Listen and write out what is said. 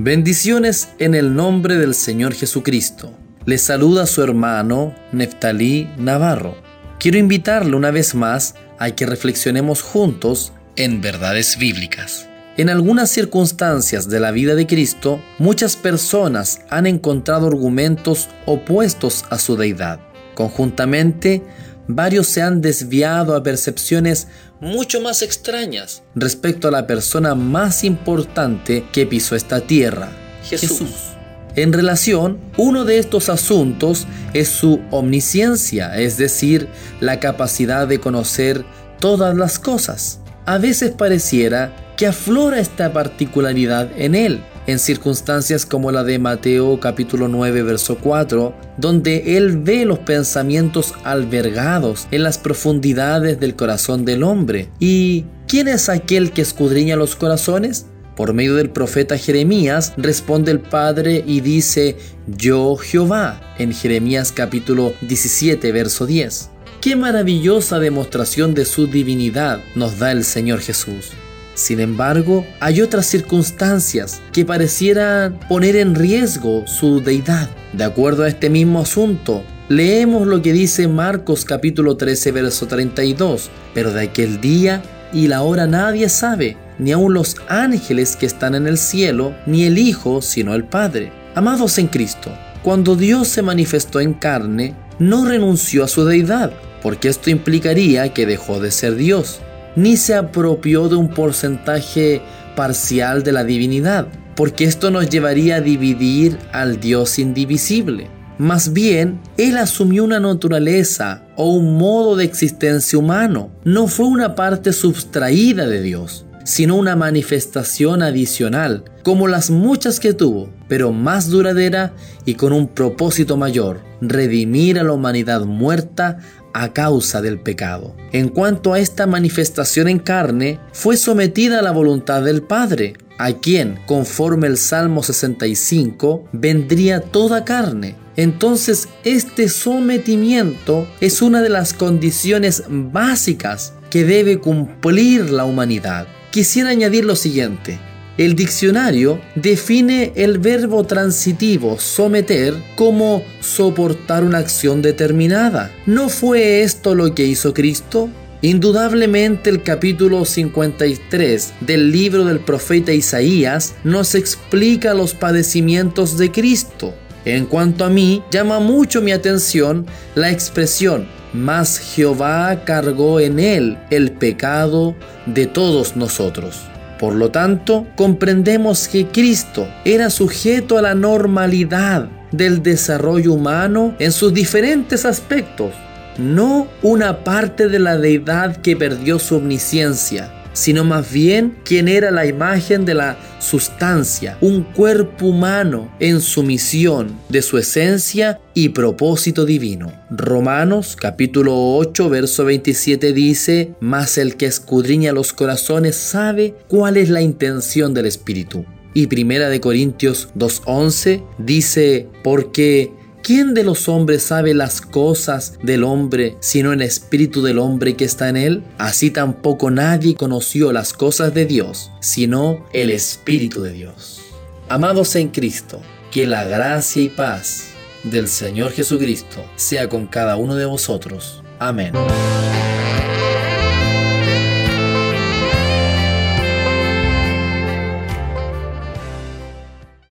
Bendiciones en el nombre del Señor Jesucristo. Le saluda su hermano Neftalí Navarro. Quiero invitarle una vez más a que reflexionemos juntos en verdades bíblicas. En algunas circunstancias de la vida de Cristo, muchas personas han encontrado argumentos opuestos a su deidad. Conjuntamente, varios se han desviado a percepciones mucho más extrañas respecto a la persona más importante que pisó esta tierra, Jesús. En relación, uno de estos asuntos es su omnisciencia, es decir, la capacidad de conocer todas las cosas. A veces pareciera que aflora esta particularidad en él, en circunstancias como la de Mateo capítulo 9 verso 4, donde Él ve los pensamientos albergados en las profundidades del corazón del hombre. ¿Y quién es aquel que escudriña los corazones? Por medio del profeta Jeremías responde el Padre y dice, Yo Jehová, en Jeremías capítulo 17 verso 10. Qué maravillosa demostración de su divinidad nos da el Señor Jesús. Sin embargo, hay otras circunstancias que parecieran poner en riesgo su deidad. De acuerdo a este mismo asunto, leemos lo que dice Marcos capítulo 13, verso 32. Pero de aquel día y la hora nadie sabe, ni aun los ángeles que están en el cielo, ni el Hijo, sino el Padre. Amados en Cristo, cuando Dios se manifestó en carne, no renunció a su deidad, porque esto implicaría que dejó de ser Dios ni se apropió de un porcentaje parcial de la divinidad, porque esto nos llevaría a dividir al Dios indivisible. Más bien, Él asumió una naturaleza o un modo de existencia humano. No fue una parte sustraída de Dios, sino una manifestación adicional, como las muchas que tuvo, pero más duradera y con un propósito mayor, redimir a la humanidad muerta a causa del pecado. En cuanto a esta manifestación en carne, fue sometida a la voluntad del Padre, a quien, conforme el Salmo 65, vendría toda carne. Entonces, este sometimiento es una de las condiciones básicas que debe cumplir la humanidad. Quisiera añadir lo siguiente. El diccionario define el verbo transitivo someter como soportar una acción determinada. ¿No fue esto lo que hizo Cristo? Indudablemente el capítulo 53 del libro del profeta Isaías nos explica los padecimientos de Cristo. En cuanto a mí, llama mucho mi atención la expresión, mas Jehová cargó en él el pecado de todos nosotros. Por lo tanto, comprendemos que Cristo era sujeto a la normalidad del desarrollo humano en sus diferentes aspectos, no una parte de la deidad que perdió su omnisciencia, sino más bien quien era la imagen de la sustancia, un cuerpo humano en sumisión de su esencia y propósito divino. Romanos capítulo 8 verso 27 dice, mas el que escudriña los corazones sabe cuál es la intención del Espíritu. Y Primera de Corintios 2.11 dice, porque ¿Quién de los hombres sabe las cosas del hombre sino el espíritu del hombre que está en él? Así tampoco nadie conoció las cosas de Dios, sino el espíritu de Dios. Amados en Cristo, que la gracia y paz del Señor Jesucristo sea con cada uno de vosotros. Amén.